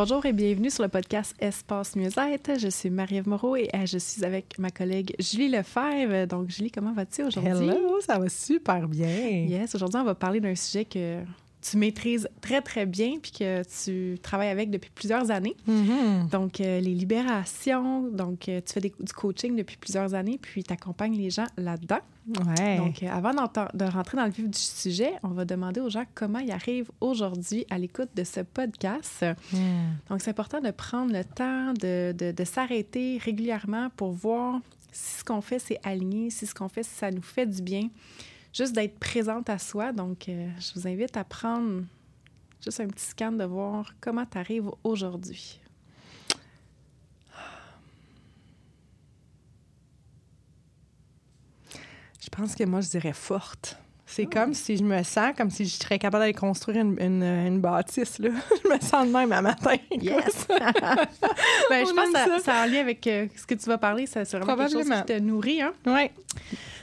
Bonjour et bienvenue sur le podcast Espace Mieux-être. Je suis Marie-Ève Moreau et euh, je suis avec ma collègue Julie Lefebvre. Donc, Julie, comment vas-tu aujourd'hui? Hello, ça va super bien. Yes, aujourd'hui, on va parler d'un sujet que tu maîtrises très, très bien puis que tu travailles avec depuis plusieurs années. Mm-hmm. Donc, euh, les libérations. Donc, euh, tu fais des- du coaching depuis plusieurs années puis tu accompagnes les gens là-dedans. Ouais. Donc, euh, avant de rentrer dans le vif du sujet, on va demander aux gens comment ils arrivent aujourd'hui à l'écoute de ce podcast. Mm. Donc, c'est important de prendre le temps de, de- de s'arrêter régulièrement pour voir si ce qu'on fait, c'est aligné, si ce qu'on fait, si ça nous fait du bien. Juste d'être présente à soi. Donc, euh, je vous invite à prendre juste un petit scan de voir comment tu arrives aujourd'hui. Je pense que moi, je dirais forte. C'est comme si je me sens comme si je serais capable d'aller construire une, une, une bâtisse. Là. je me sens de même à matin. Yes! ben, je pense que ça, ça. ça a un lien avec euh, ce que tu vas parler. Ça, C'est vraiment quelque chose qui te nourrit. Hein? Oui.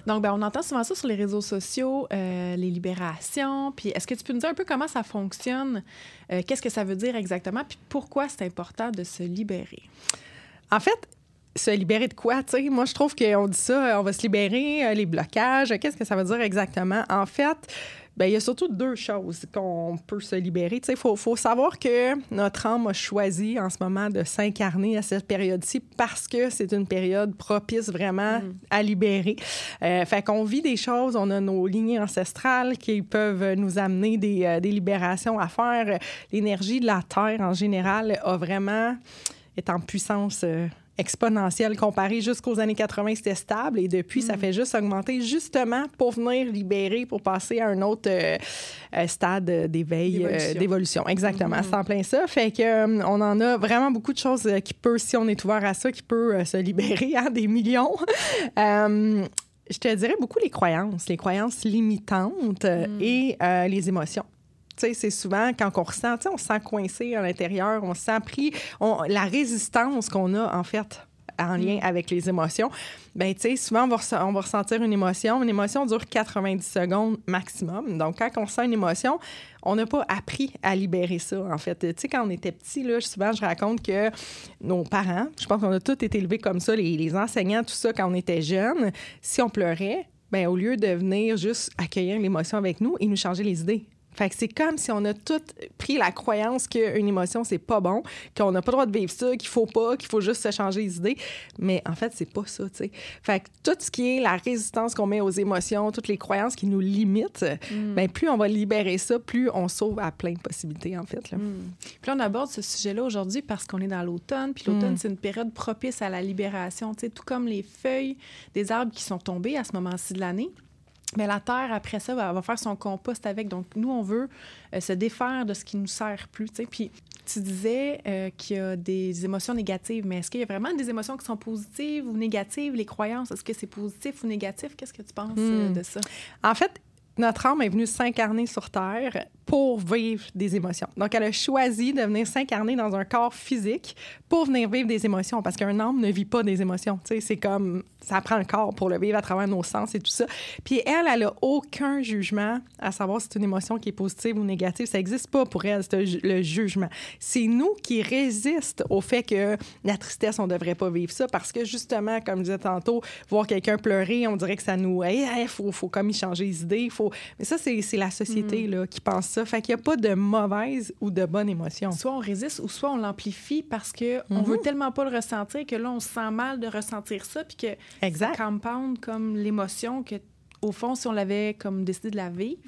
Donc, ben, on entend souvent ça sur les réseaux sociaux, euh, les libérations. Puis, est-ce que tu peux nous dire un peu comment ça fonctionne? Euh, Qu'est-ce que ça veut dire exactement? Puis, pourquoi c'est important de se libérer? En fait, se libérer de quoi, tu? Moi, je trouve qu'on dit ça, on va se libérer, euh, les blocages. Qu'est-ce que ça veut dire exactement? En fait, ben, il y a surtout deux choses qu'on peut se libérer. Il faut, faut savoir que notre âme a choisi en ce moment de s'incarner à cette période-ci parce que c'est une période propice vraiment à libérer. Euh, fait qu'on vit des choses, on a nos lignées ancestrales qui peuvent nous amener des, euh, des libérations à faire. L'énergie de la Terre, en général, a vraiment est en puissance euh, exponentielle comparée jusqu'aux années 80, c'était stable et depuis, ça fait juste augmenter justement pour venir libérer, pour passer à un autre euh, euh, stade d'éveil, euh, D'évolution. Exactement, c'est en plein ça. Fait que on en a vraiment beaucoup de choses qui peut, si on est ouvert à ça, qui peut se libérer, hein, des millions. Je te dirais beaucoup les croyances, les croyances limitantes euh, et euh, les émotions. Tu sais, c'est souvent quand on ressent, tu sais, on se sent coincé à l'intérieur, on se sent pris, on- la résistance qu'on a en fait en lien avec les émotions, ben tu sais, souvent on va, ressa- on va ressentir une émotion. Une émotion dure 90 secondes maximum. Donc quand on sent une émotion, on n'a pas appris à libérer ça en fait. Tu sais, quand on était petit, là, souvent je raconte que nos parents, je pense qu'on a tous été élevés comme ça, les, les enseignants, tout ça, quand on était jeunes, si on pleurait, ben au lieu de venir juste accueillir l'émotion avec nous, ils nous changeaient les idées. Fait que c'est comme si on a tout pris la croyance qu'une émotion, c'est pas bon, qu'on n'a pas le droit de vivre ça, qu'il faut pas, qu'il faut juste se changer les idées. Mais en fait, c'est pas ça, tu sais. Fait que tout ce qui est la résistance qu'on met aux émotions, toutes les croyances qui nous limitent, ben plus on va libérer ça, plus on sauve à plein de possibilités, en fait. Là. Puis là, on aborde ce sujet-là aujourd'hui parce qu'on est dans l'automne. Puis l'automne, Mm. c'est une période propice à la libération. Tu sais, tout comme les feuilles des arbres qui sont tombées à ce moment-ci de l'année. Mais la terre, après ça, va, va faire son compost avec. Donc, nous, on veut euh, se défaire de ce qui nous sert plus. tu sais. Puis, tu disais euh, qu'il y a des émotions négatives, mais est-ce qu'il y a vraiment des émotions qui sont positives ou négatives? Les croyances, est-ce que c'est positif ou négatif? Qu'est-ce que tu penses euh, Hmm. de ça? En fait, notre âme est venue s'incarner sur Terre pour vivre des émotions. Donc, elle a choisi de venir s'incarner dans un corps physique pour venir vivre des émotions, parce qu'un âme ne vit pas des émotions. Tu sais, c'est comme, ça prend le corps pour le vivre à travers nos sens et tout ça. Puis elle, elle a aucun jugement à savoir si c'est une émotion qui est positive ou négative. Ça n'existe pas pour elle, c'est le jugement. C'est nous qui résistent au fait que la tristesse, on ne devrait pas vivre ça, parce que justement, comme je disais tantôt, voir quelqu'un pleurer, on dirait que ça nous... Il faut, faut comme y changer les idées. Faut... Mais ça, c'est la société là, qui pense ça. Fait qu'il n'y a pas de mauvaise ou de bonne émotion. Soit on résiste ou soit on l'amplifie parce qu'on on veut tellement pas le ressentir que là, on se sent mal de ressentir ça, puis que exact. ça compound comme l'émotion que, au fond, si on l'avait comme décidé de la vivre,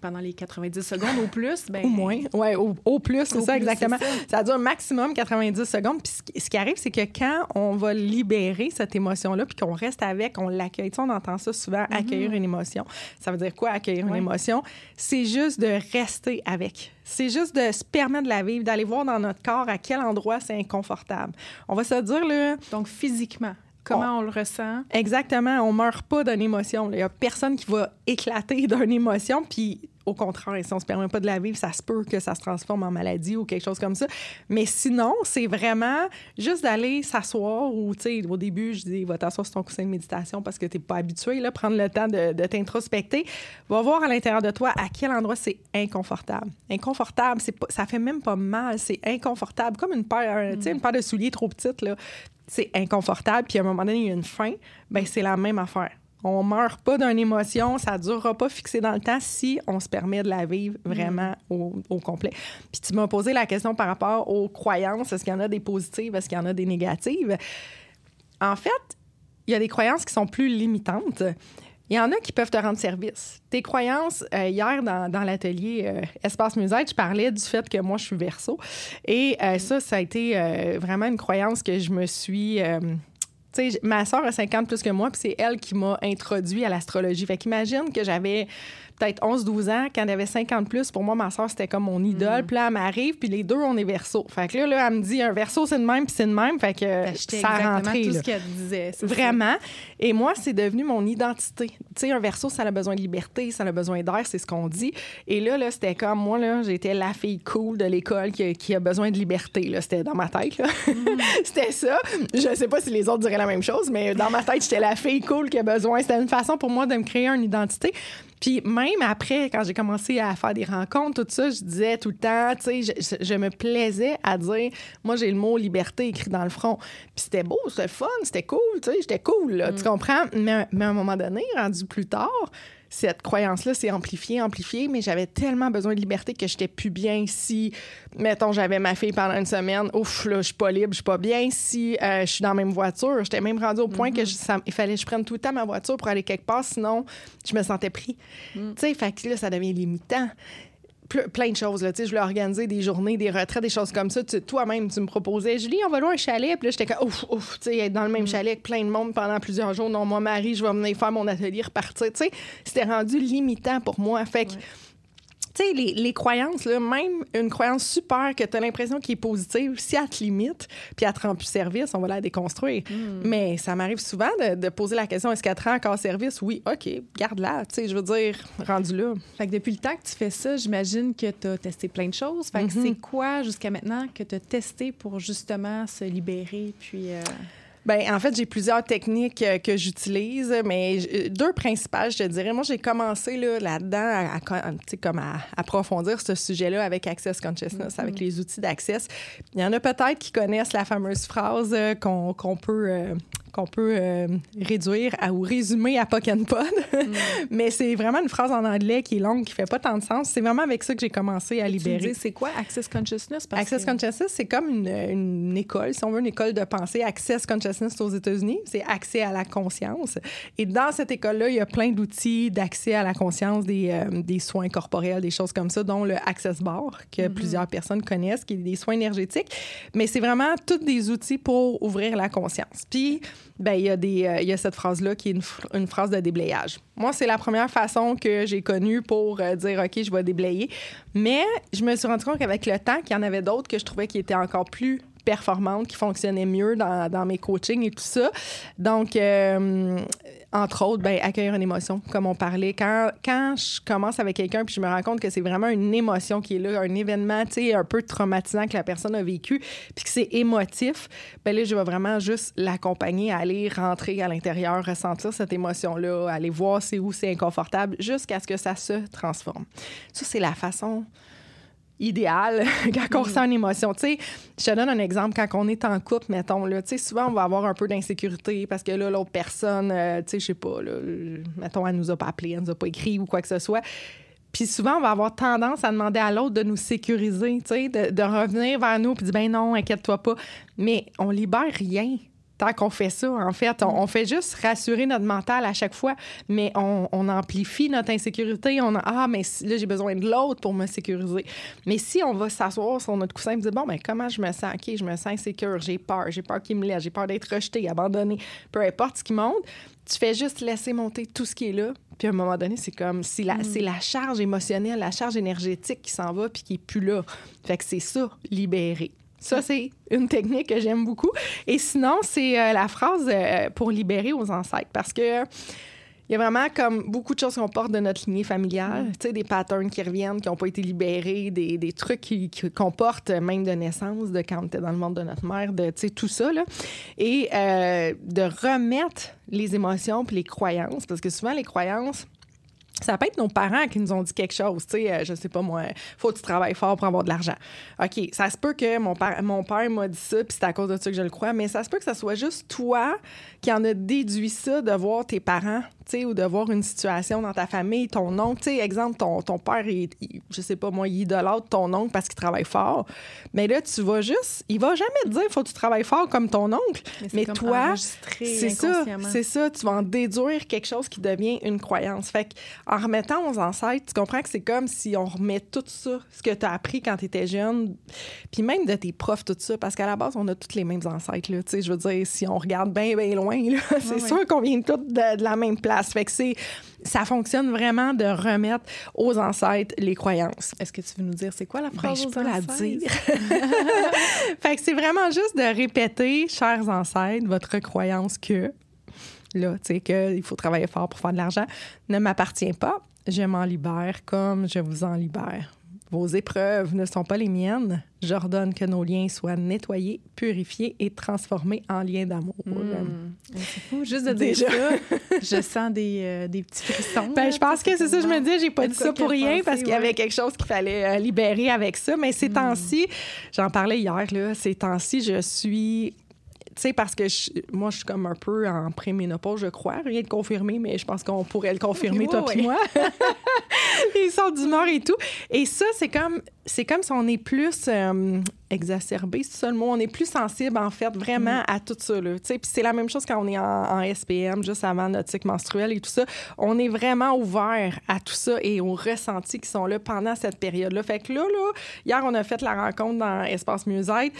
pendant les 90 secondes au plus. Ben, au moins, oui, au, au, plus, c'est ça, plus, exactement. ça. Ça. dure maximum 90 secondes. Puis ce qui- arrive, c'est que quand on va libérer cette émotion-là, puis qu'on reste avec, on l'accueille. Tu sais, on entend ça souvent, accueillir une émotion. Ça veut dire quoi, accueillir une Mm-hmm. Émotion? C'est juste de rester avec. C'est juste de se permettre de la vivre, d'aller voir dans notre corps à quel endroit c'est inconfortable. On va se dire, là, Donc, physiquement, comment on, le ressent? Exactement, on meurt pas d'une émotion. Il y a personne qui va éclater d'une émotion, puis au contraire, si on se permet pas de la vivre, ça se peut que ça se transforme en maladie ou quelque chose comme ça. Mais sinon, c'est vraiment juste d'aller s'asseoir ou, tu sais, au début, je dis, va t'asseoir sur ton coussin de méditation parce que t'es pas habitué, là, prendre le temps de, de t'introspecter. Va voir à l'intérieur de toi à quel endroit c'est inconfortable. Inconfortable, c'est ça fait même pas mal, c'est inconfortable, comme une paire, tu une paire de souliers trop petite, là. C'est inconfortable, puis à un moment donné, il y a une fin. Ben, c'est la même affaire. On meurt pas d'une émotion, ça durera pas fixé dans le temps si on se permet de la vivre vraiment au, au complet. Puis tu m'as posé la question par rapport aux croyances, est-ce qu'il y en a des positives, est-ce qu'il y en a des négatives? En fait, il y a des croyances qui sont plus limitantes. Il y en a qui peuvent te rendre service. Tes croyances, euh, hier dans, dans l'atelier euh, Espace Musette, je parlais du fait que moi, je suis verso. Et euh, ça, ça a été euh, vraiment une croyance que je me suis... euh, tu sais, ma soeur a 50 plus que moi, puis c'est elle qui m'a introduit à l'astrologie. Fait qu'imagine que j'avais peut-être 11-12 ans, quand elle avait 50 plus, pour moi, ma soeur, c'était comme mon idole. Puis là, elle m'arrive, puis les deux, on est verso. Fait que là, là elle me dit, un verso, c'est de même, puis c'est de même. Fait que J'achetais ça a rentré. tout là. ce qu'elle disait. ça. Vraiment. Et moi, c'est devenu mon identité. Tu sais, un verso, ça a besoin de liberté, ça a besoin d'air, c'est ce qu'on dit. Et là, là c'était comme moi, là, j'étais la fille cool de l'école qui, qui a besoin de liberté. Là. C'était dans ma tête. là. c'était ça. Je sais pas si les autres diraient la même chose, mais dans ma tête, j'étais la fille cool qui a besoin. C'était une façon pour moi de me créer une identité. Puis même après, quand j'ai commencé à faire des rencontres, tout ça, je disais tout le temps, tu sais, je, me plaisais à dire, moi, j'ai le mot liberté écrit dans le front. Puis c'était beau, c'était fun, c'était cool, tu sais, j'étais cool, là, tu comprends? Mais, mais à un moment donné, rendu plus tard, cette croyance-là s'est amplifiée, amplifiée, mais j'avais tellement besoin de liberté que j'étais plus bien si, mettons, j'avais ma fille pendant une semaine, ouf, là, je suis pas libre, je suis pas bien. Si euh, je suis dans la même voiture, j'étais même rendue au point que je- ça- il fallait que je prenne tout le temps ma voiture pour aller quelque part, sinon je me sentais pris. Tu sais, fait que là, ça devient limitant. Ple- plein de choses. Là. Tu sais, Je voulais organiser des journées, des retraites, des choses comme ça. Tu- Toi-même, tu me proposais, Julie, on va louer un chalet. Puis là, j'étais comme, ouf, ouf, tu sais, être dans le même chalet avec plein de monde pendant plusieurs jours. Non, moi, Marie, je vais venir faire mon atelier, repartir. Tu sais, c'était rendu limitant pour moi. Fait que, tu sais, les, les croyances, là, même une croyance super que tu as l'impression qu'il est positive, si elle te limite, puis elle te rend plus service, on va la déconstruire. Mais ça m'arrive souvent de, de poser la question est-ce qu'elle te rend encore service? Oui, OK, garde-la. Tu sais, je veux dire, rendu là. Fait que depuis le temps que tu fais ça, j'imagine que tu as testé plein de choses. Fait que Mhm. c'est quoi jusqu'à maintenant que tu as testé pour justement se libérer puis euh, Ben, en fait, j'ai plusieurs techniques euh, que j'utilise, mais euh, deux principales, je te dirais. Moi, j'ai commencé là, là-dedans à, à comme approfondir ce sujet-là avec Access Consciousness, avec les outils d'Access. Il y en a peut-être qui connaissent la fameuse phrase euh, qu'on peut, euh, qu'on peut euh, réduire à, ou résumer à Pock and Pod. mais c'est vraiment une phrase en anglais qui est longue, qui fait pas tant de sens. C'est vraiment avec ça que j'ai commencé à libérer. c'est quoi Access Consciousness? Parce Access que- Consciousness, c'est comme une, une école, si on veut, une école de pensée. Access Consciousness aux États-Unis, c'est accès à la conscience. Et dans cette école-là, il y a plein d'outils d'accès à la conscience, des, euh, des soins corporels, des choses comme ça, dont le Access Bar, que plusieurs personnes connaissent, qui est des soins énergétiques. Mais c'est vraiment tous des outils pour ouvrir la conscience. Puis, ben, il y, a des, euh, il y a cette phrase-là qui est une, une phrase de déblayage. Moi, c'est la première façon que j'ai connue pour euh, dire, OK, je vais déblayer. Mais je me suis rendu compte qu'avec le temps, qu'il y en avait d'autres que je trouvais qui étaient encore plus performantes, qui fonctionnaient mieux dans, dans mes coachings et tout ça. Donc, euh, entre autres, ben, accueillir une émotion, comme on parlait. Quand, quand je commence avec quelqu'un puis je me rends compte que c'est vraiment une émotion qui est là, un événement, un peu traumatisant que la personne a vécu, puis que c'est émotif, ben là, je vais vraiment juste l'accompagner à aller rentrer à l'intérieur, ressentir cette émotion-là, aller voir c'est où c'est inconfortable, jusqu'à ce que ça se transforme. Ça, c'est la façon idéal quand on ressent une émotion. Tu sais, je te donne un exemple. Quand on est en couple, mettons, là, tu sais, souvent, on va avoir un peu d'insécurité parce que là, l'autre personne, euh, tu sais, je sais pas, là, mettons, elle nous a pas appelé, elle nous a pas écrit ou quoi que ce soit. Puis Puis souvent, on va avoir tendance à demander à l'autre de nous sécuriser, tu sais, de, de revenir vers nous puis dire ben non, inquiète-toi pas. Mais on libère rien tant qu'on fait ça, en fait. On, on, fait juste rassurer notre mental à chaque fois, mais on, on amplifie notre insécurité. On a, ah, mais là, j'ai besoin de l'autre pour me sécuriser. Mais si on va s'asseoir sur notre coussin et dire, bon, ben comment je me sens? OK, je me sens insécure, j'ai peur, j'ai peur qu'il me laisse, j'ai peur d'être rejeté, abandonné, peu importe ce qui monte, tu fais juste laisser monter tout ce qui est là. Puis à un moment donné, c'est comme si la, mm. c'est la charge émotionnelle, la charge énergétique qui s'en va puis qui est plus là. Fait que c'est ça, libérer. Ça, c'est une technique que j'aime beaucoup. Et sinon, c'est euh, la phrase euh, pour libérer aux ancêtres. Parce que il y a vraiment comme beaucoup de choses qu'on porte de notre lignée familiale, mm. tu sais, des patterns qui reviennent, qui n'ont pas été libérés, des, des trucs qu'on porte même de naissance, de quand on était dans le monde de notre mère, de, tu sais, tout ça, là. Et euh, de remettre les émotions puis les croyances, parce que souvent, les croyances, ça peut être nos parents qui nous ont dit quelque chose, tu sais, euh, je sais pas moi, faut que tu travailles fort pour avoir de l'argent. OK, ça se peut que mon père, mon père m'a dit ça, puis c'est à cause de ça que je le crois, mais ça se peut que ça soit juste toi qui en a déduit ça de voir tes parents ou de voir une situation dans ta famille, ton oncle, tu sais, exemple, ton, ton père, il, je sais pas moi, il idolâtre ton oncle parce qu'il travaille fort. Mais là, tu vas juste, il va jamais te dire, faut que tu travailles fort comme ton oncle. Mais, toi, c'est ça, c'est ça, tu vas en déduire quelque chose qui devient une croyance. Fait en remettant aux ancêtres, tu comprends que c'est comme si on remet tout ça, ce que tu as appris quand tu étais jeune, puis même de tes profs, tout ça, parce qu'à la base, on a tous les mêmes ancêtres, là, tu sais, je veux dire, si on regarde bien, bien loin, c'est sûr qu'on vient tous de la même place. Fait que c'est, ça fonctionne vraiment de remettre aux ancêtres les croyances. Est-ce que tu veux nous dire c'est quoi la ben, phrase? Ben, je peux la dire. fait que c'est vraiment juste de répéter, chers ancêtres, votre croyance que, là, tu sais, qu'il faut travailler fort pour faire de l'argent, ne m'appartient pas. Je m'en libère comme je vous en libère. Vos épreuves ne sont pas les miennes. J'ordonne que nos liens soient nettoyés, purifiés et transformés en liens d'amour. Hmm. C'est fou, juste de dire ça, je sens des, euh, des petits frissons. Ben, je pense que c'est ça, je me dis, j'ai pas dit ça pour rien parce qu'il y avait quelque chose qu'il fallait euh, libérer avec ça. Mais ces hmm. temps-ci, j'en parlais hier, là, ces temps-ci, je suis sais, parce que moi, je suis comme un peu en préménopause, je crois. Rien de confirmé, mais je pense qu'on pourrait le confirmer, toi et moi. Ils sont d'humeur et tout. Et ça, c'est comme, c'est comme si on est plus euh, exacerbé, c'est ça le mot. On est plus sensible, en fait, vraiment mm. à tout ça. Là. Puis c'est la même chose quand on est en, SPM, juste avant notre cycle menstruel et tout ça. On est vraiment ouvert à tout ça et aux ressentis qui sont là pendant cette période-là. Fait que là, là, hier, on a fait la rencontre dans Espace Musette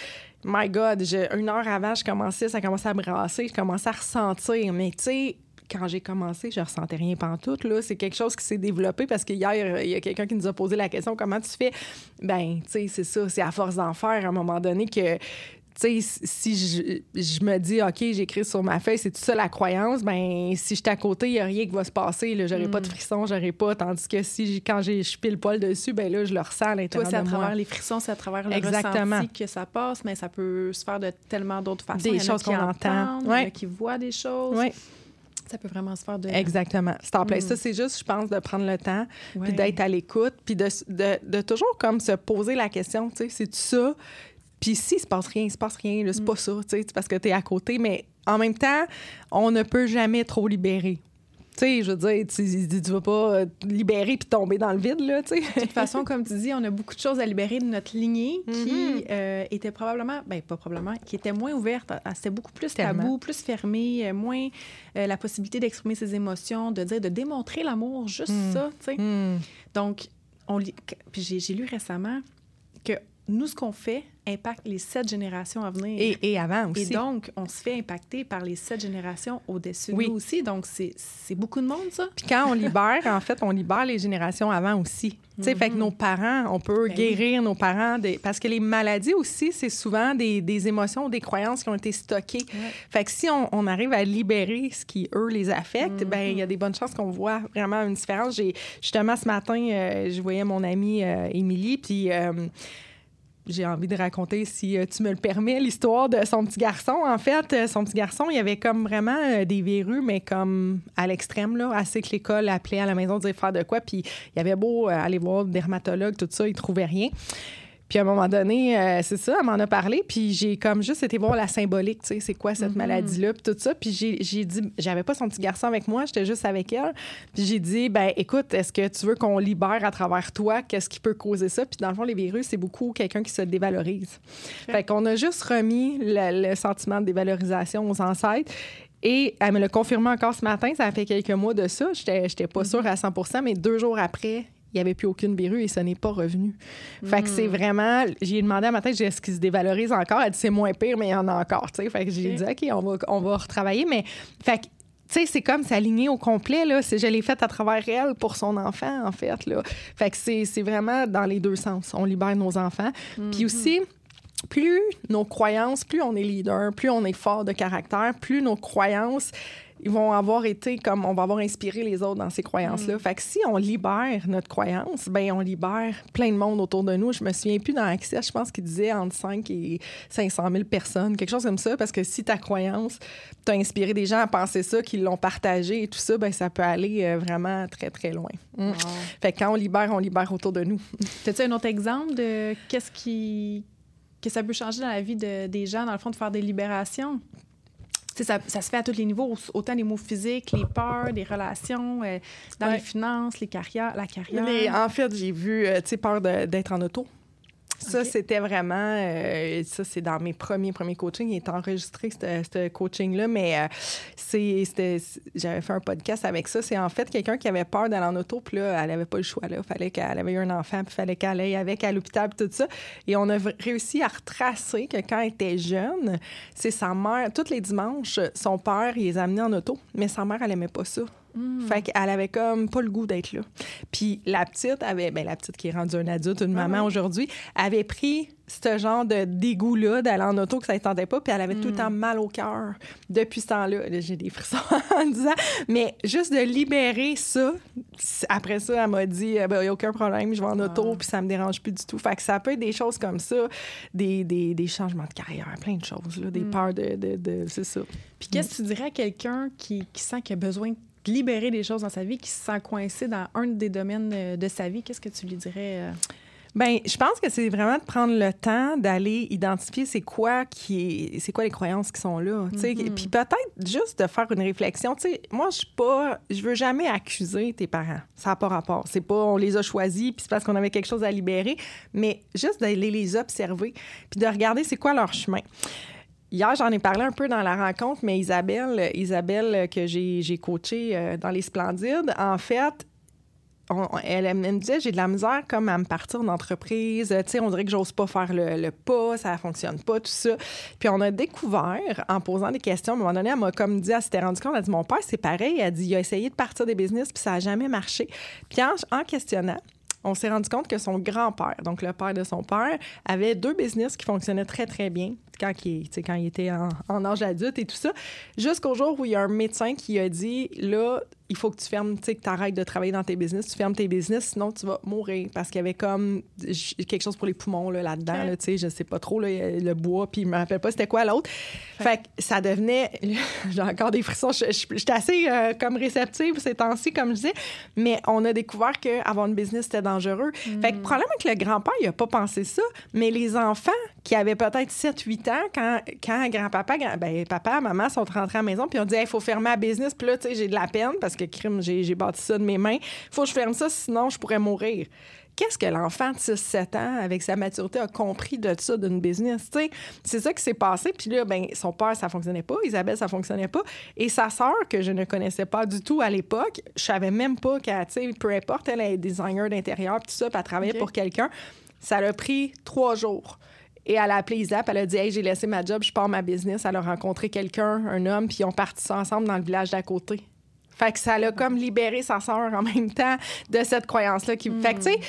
my God, une heure avant, je commençais, ça commençait à brasser, je commençais à ressentir. Mais tu sais, quand j'ai commencé, je ressentais rien pantoute. Là. C'est quelque chose qui s'est développé parce qu'hier, il y a quelqu'un qui nous a posé la question comment tu fais? Ben, tu sais, c'est ça, c'est à force d'en faire à un moment donné que tu sais, si je, me dis, OK, j'écris sur ma feuille, c'est tout ça la croyance, ben si je suis à côté, il n'y a rien qui va se passer. J'aurai pas de mm. frisson, j'aurai pas. Tandis que si quand je pile poil dessus, ben là, je le ressens à l'intérieur Toi, c'est à travers les frissons, c'est à travers le Exactement. ressenti que ça passe, mais ça peut se faire de tellement d'autres façons. Des choses qu'on entend. Ouais. qui voient des choses. Ouais. Ça peut vraiment se faire de. Exactement. C'est en plein. Ça, mm. c'est juste, je pense, de prendre le temps, puis d'être à l'écoute, puis de, de, de, toujours comme se poser la question, tu sais, c'est ça? Puis si il se passe rien, il se passe rien, c'est pas mm. ça, tu sais, parce que tu es à côté, mais en même temps, on ne peut jamais trop libérer. Tu sais, je veux dire, tu, tu vas pas euh, libérer puis tomber dans le vide, là, tu sais. De toute façon, comme tu dis, on a beaucoup de choses à libérer de notre lignée qui mm-hmm. euh, était probablement, ben pas probablement, qui était moins ouverte. C'était beaucoup plus tabou, plus fermé, euh, moins la possibilité d'exprimer ses émotions, de dire, de démontrer l'amour, juste mm. ça, tu sais. Mm. Donc, on, puis j'ai lu récemment que nous, ce qu'on fait impacte les sept générations à venir. Et, et, avant aussi. Et donc, on se fait impacter par les sept générations au-dessus de nous aussi. Donc, c'est beaucoup de monde, ça. Puis quand on libère, en fait, on libère les générations avant aussi. Tu sais, fait que mhm. nos parents, on peut ben guérir nos parents. Des... Parce que les maladies aussi, c'est souvent des, des, émotions, des croyances qui ont été stockées. Fait que si on, on, arrive à libérer ce qui, eux, les affecte, ben il y a mhm. des bonnes chances qu'on voit vraiment une différence. Justement, ce matin, euh, je voyais mon amie euh, Émilie, puis... Euh, j'ai envie de raconter, si euh, tu me le permets, l'histoire de son petit garçon. En fait, euh, son petit garçon, il avait comme vraiment euh, des verrues, mais comme à l'extrême, là, assez que l'école appelait à la maison, disait faire de quoi. Puis il avait beau aller voir le dermatologue, tout ça, il trouvait rien. Puis à un moment donné, euh, c'est ça, elle m'en a parlé, puis j'ai comme juste été voir la symbolique, tu sais, c'est quoi cette Mhm. maladie-là, puis tout ça. Puis j'ai dit, j'avais pas son petit garçon avec moi, j'étais juste avec elle. Puis j'ai dit, ben écoute, est-ce que tu veux qu'on libère à travers toi? Qu'est-ce qui peut causer ça? Puis dans le fond, les virus, c'est beaucoup quelqu'un qui se dévalorise. Fait qu'on a juste remis le, le sentiment de dévalorisation aux ancêtres. Et elle me l'a confirmé encore ce matin, ça fait quelques mois de ça. J'étais j'étais pas sûre à 100 mais deux jours après, il n'y avait plus aucune verrue et ce n'est pas revenu. Fait que c'est vraiment. J'ai demandé à j'ai dit, est-ce qu'il se dévalorise encore? Elle dit, c'est moins pire, mais il y en a encore. tu sais. Fait que j'ai dit, OK, on va, on va retravailler. Mais, fait que, tu sais, c'est comme s'aligner au complet. Là. C'est- Je l'ai fait à travers elle pour son enfant, en fait. Là. Fait que c'est c'est vraiment dans les deux sens. On libère nos enfants. Puis aussi, plus nos croyances, plus on est leader, plus on est fort de caractère, plus nos croyances ils vont avoir été comme on va avoir inspiré les autres dans ces croyances-là. Fait que si on libère notre croyance, ben on libère plein de monde autour de nous. Je me souviens plus dans Access, je pense qu'il disait entre 5 et 500 000 personnes, quelque chose comme ça, parce que si ta croyance t'a inspiré des gens à penser ça, qu'ils l'ont partagé et tout ça, ben ça peut aller euh, vraiment très très loin. Mm. Wow. Fait que quand on libère, on libère autour de nous. As-tu un autre exemple de qu'est-ce qui que ça peut changer dans la vie de- des gens, dans le fond, de faire des libérations? Ça, ça se fait à tous les niveaux, autant les mots physiques, les peurs, les relations, euh, dans Ouais. les finances, les carrières, la carrière. Les- en fait, j'ai vu, euh, tu sais, peur d'être en auto. Ça, c'était vraiment, euh, ça, c'est dans mes premiers, premiers coachings. Il est enregistré, ce ce coaching-là, mais euh, c'est- c'était, j'avais fait un podcast avec ça. C'est en fait quelqu'un qui avait peur d'aller en auto, puis là, elle avait pas le choix, là. Fallait qu'elle avait eu un enfant, puis fallait qu'elle aille avec à l'hôpital, puis tout ça. Et on a réussi à retracer que quand elle était jeune, c'est sa mère, tous les dimanches, son père, il les amenait en auto, mais sa mère, elle aimait pas ça. Hmm. Fait qu'elle avait comme pas le goût d'être là. Puis la petite avait, ben la petite qui est rendue une adulte, une maman aujourd'hui, avait pris ce genre de dégoût-là d'aller en auto que ça ne tentait pas, puis elle avait tout le Mm. temps mal au cœur depuis ce temps-là. Là, J'ai des frissons en disant, mais juste de libérer ça, après ça, elle m'a dit, il n'y a aucun problème, je vais en auto, Ah. puis ça me dérange plus du tout. Fait que ça peut être des choses comme ça, des, des, des changements de carrière, plein de choses, là, des Mm. peurs de, de, de- c'est ça. Puis qu'est-ce que tu dirais à quelqu'un qui, qui sent qu'il a besoin de libérer des choses dans sa vie, qui se sent coincé dans un des domaines euh, de sa vie? Qu'est-ce que tu lui dirais? euh? Ben, je pense que c'est vraiment de prendre le temps d'aller identifier c'est quoi qui est, c'est quoi les croyances qui sont là, tu sais, Mhm. puis peut-être juste de faire une réflexion, tu sais, moi je suis pas je veux jamais accuser tes parents. Ça n'a pas rapport, c'est pas on les a choisis puis c'est parce qu'on avait quelque chose à libérer, mais juste d'aller les observer puis de regarder c'est quoi leur chemin. Hier, j'en ai parlé un peu dans la rencontre, mais Isabelle, Isabelle euh, que j'ai coachée euh, dans les Splendides, en fait, elle, me disait j'ai de la misère comme à me partir d'entreprise. Tu sais on dirait que j'ose pas faire le, pas ça fonctionne pas tout ça. Puis on a découvert en posant des questions à un moment donné elle m'a comme dit elle s'était rendue compte elle a dit mon père c'est pareil. Elle dit il a essayé de partir des business puis ça a jamais marché puis en questionnant on s'est rendu compte que son grand-père, donc le père de son père, avait deux business qui fonctionnaient très, très bien quand il, était en, en âge adulte et tout ça, jusqu'au jour où il y a un médecin qui a dit, là, il faut que tu fermes, tu sais, que tu arrêtes de travailler dans tes business, tu fermes tes business, sinon tu vas mourir. Parce qu'il y avait comme quelque chose pour les poumons là, là-dedans, Ouais. là, tu sais, je sais pas trop, là, le bois, puis je me rappelle pas c'était quoi l'autre. Fait que ça devenait, j'ai encore des frissons, j'étais assez euh, comme réceptive ces temps-ci, comme je disais, mais on a découvert qu'avoir une business, c'était dangereux. Fait que probablement que le grand-père, il a pas pensé ça, mais les enfants qui avaient peut-être 7-8 ans, quand, quand grand-papa, grand- ben, papa, maman sont rentrés à la maison, puis on dit, il faut fermer la business, puis là, tu sais, j'ai de la peine parce que crime, j'ai bâti ça de mes mains, faut que je ferme ça, sinon je pourrais mourir. Qu'est-ce que l'enfant de 6-7 ans, avec sa maturité, a compris de ça, d'une business? C'est ça qui s'est passé. Puis là, ben, son père, ça fonctionnait pas. Isabelle, ça fonctionnait pas. Et sa sœur, que je ne connaissais pas du tout à l'époque, je savais même pas qu'elle, peu importe, elle est designer d'intérieur, puis tout ça, puis elle travaillait OK. pour quelqu'un. Ça l'a pris trois jours. Et elle a appelé Isap, elle a dit Hey, j'ai laissé ma job, je pars ma business. Elle a rencontré quelqu'un, un homme, puis ils ont parti ça ensemble dans le village d'à côté. Fait que ça l'a comme libéré sa sœur en même temps de cette croyance-là. Qui... Fait que, tu sais,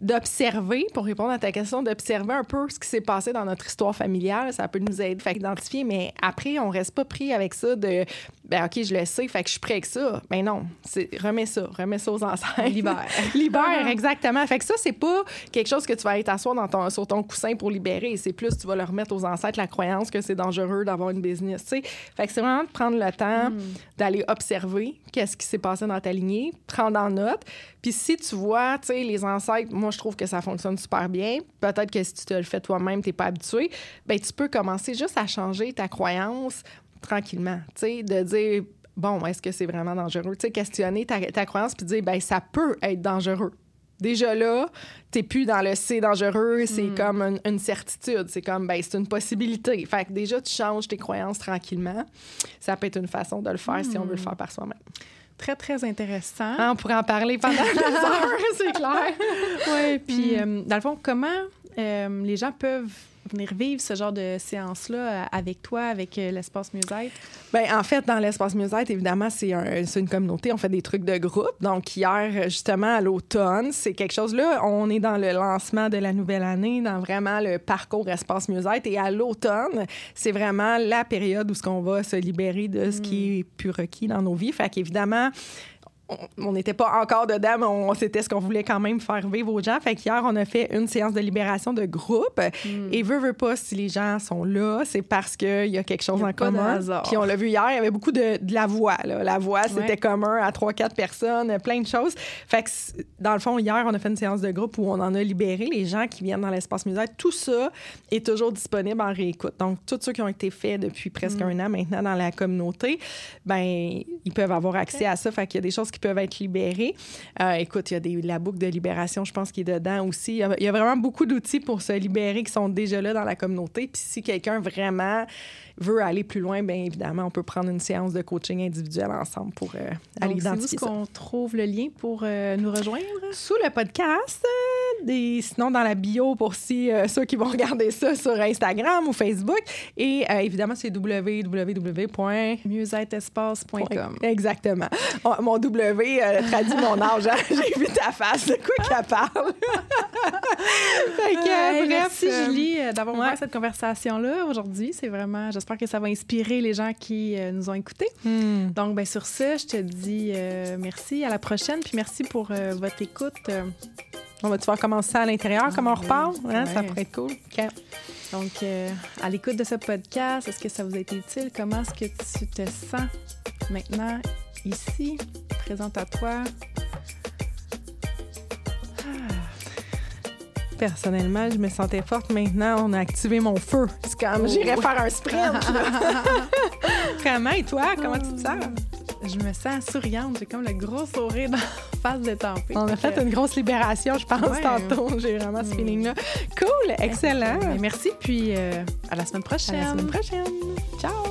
d'observer, pour répondre à ta question, d'observer un peu ce qui s'est passé dans notre histoire familiale, ça peut nous aider, fait identifier, mais après, on reste pas pris avec ça de ben OK, je le sais, fait que je suis prêt avec ça. Ben non, c'est remets ça, remets ça aux ancêtres. Libère. Libère, exactement. Fait que ça, c'est pas quelque chose que tu vas aller t'asseoir dans ton, sur ton coussin pour libérer. C'est plus, tu vas le remettre aux ancêtres la croyance que c'est dangereux d'avoir une business, tu sais. Fait que c'est vraiment de prendre le temps d'aller observer qu'est-ce qui s'est passé dans ta lignée, prendre en note. Puis si tu vois, tu sais, les ancêtres, moi, je trouve que ça fonctionne super bien. Peut-être que si tu te le fais toi-même, t'es pas habitué, ben tu peux commencer juste à changer ta croyance tranquillement, tu sais, de dire bon, est-ce que c'est vraiment dangereux? Tu sais, questionner ta, ta croyance puis dire, ben ça peut être dangereux. Déjà là, t'es plus dans le c'est dangereux, c'est comme une, une certitude, c'est comme ben c'est une possibilité. Fait que déjà tu changes tes croyances tranquillement. Ça peut être une façon de le faire si on veut le faire par soi-même. Très, très intéressant. Ah, on pourrait en parler pendant des heures, c'est clair. Oui, puis euh, dans le fond, comment euh, les gens peuvent venir vivre ce genre de séance-là euh, avec toi, avec euh, l'espace Musette? Ben, en fait, dans l'espace Musette, évidemment, c'est un, c'est une communauté. On fait des trucs de groupe. Donc, hier, justement, à l'automne, c'est quelque chose là. On est dans le lancement de la nouvelle année, dans vraiment le parcours espace Musette. Et à l'automne, c'est vraiment la période où ce qu'on va se libérer de ce qui est plus requis dans nos vies. Fait qu'évidemment, on n'était pas encore dedans, mais on, c'était ce qu'on voulait quand même faire vivre aux gens. Fait qu'hier, on a fait une séance de libération de groupe. Et veut, veut pas, si les gens sont là, c'est parce qu'il y a quelque chose a en commun. Puis on l'a vu hier, il y avait beaucoup de, de la voix. là. La voix, c'était Ouais. commun à trois, quatre personnes, plein de choses. Fait que, dans le fond, hier, on a fait une séance de groupe où on en a libéré les gens qui viennent dans l'espace musée. Tout ça est toujours disponible en réécoute. Donc, tous ceux qui ont été faits depuis presque un an maintenant dans la communauté, ben ils peuvent avoir accès à ça. Fait qu'il y a des choses qui peuvent être libérées. Euh, écoute, il y a des, la boucle de libération, je pense, qui est dedans aussi. Il y a, il y a vraiment beaucoup d'outils pour se libérer qui sont déjà là dans la communauté. Puis si quelqu'un vraiment veut aller plus loin, bien évidemment, on peut prendre une séance de coaching individuel ensemble pour euh, aller Donc, c'est identifier ça. qu'on trouve le lien pour euh, nous rejoindre? Sous le podcast, euh, des, sinon dans la bio pour si, euh, ceux qui vont regarder ça sur Instagram ou Facebook. Et euh, évidemment, c'est www. Musette-espace.com. Exactement. Oh, mon W euh, traduit mon âge. hein. J'ai vu ta face, de quoi qu'elle parle. Fait que, bref, merci Julie d'avoir ouais. ouvert cette conversation-là aujourd'hui. C'est vraiment, j'espère que ça va inspirer les gens qui nous ont écoutés. hmm. Donc, ben, sur ce, je te dis merci, à la prochaine, puis merci pour votre écoute. On va-tu faire commencer ça à l'intérieur, comme on oui. repart? Hein, Ça pourrait être cool. Donc, euh, à l'écoute de ce podcast, est-ce que ça vous a été utile? Comment est-ce que tu te sens maintenant, ici, présente à toi? Personnellement, je me sentais forte. Maintenant, on a activé mon feu. C'est comme, Oh. j'irais faire un sprint. Comment, et toi? Comment tu te sens? Je me sens souriante. J'ai comme le gros sourire dans la face détempée. On a Fait que- une grosse libération, je pense, Ouais. tantôt. J'ai vraiment ce Mm. feeling-là. Cool, excellent. Merci, puis euh, à la semaine À prochaine. la semaine prochaine. Ciao.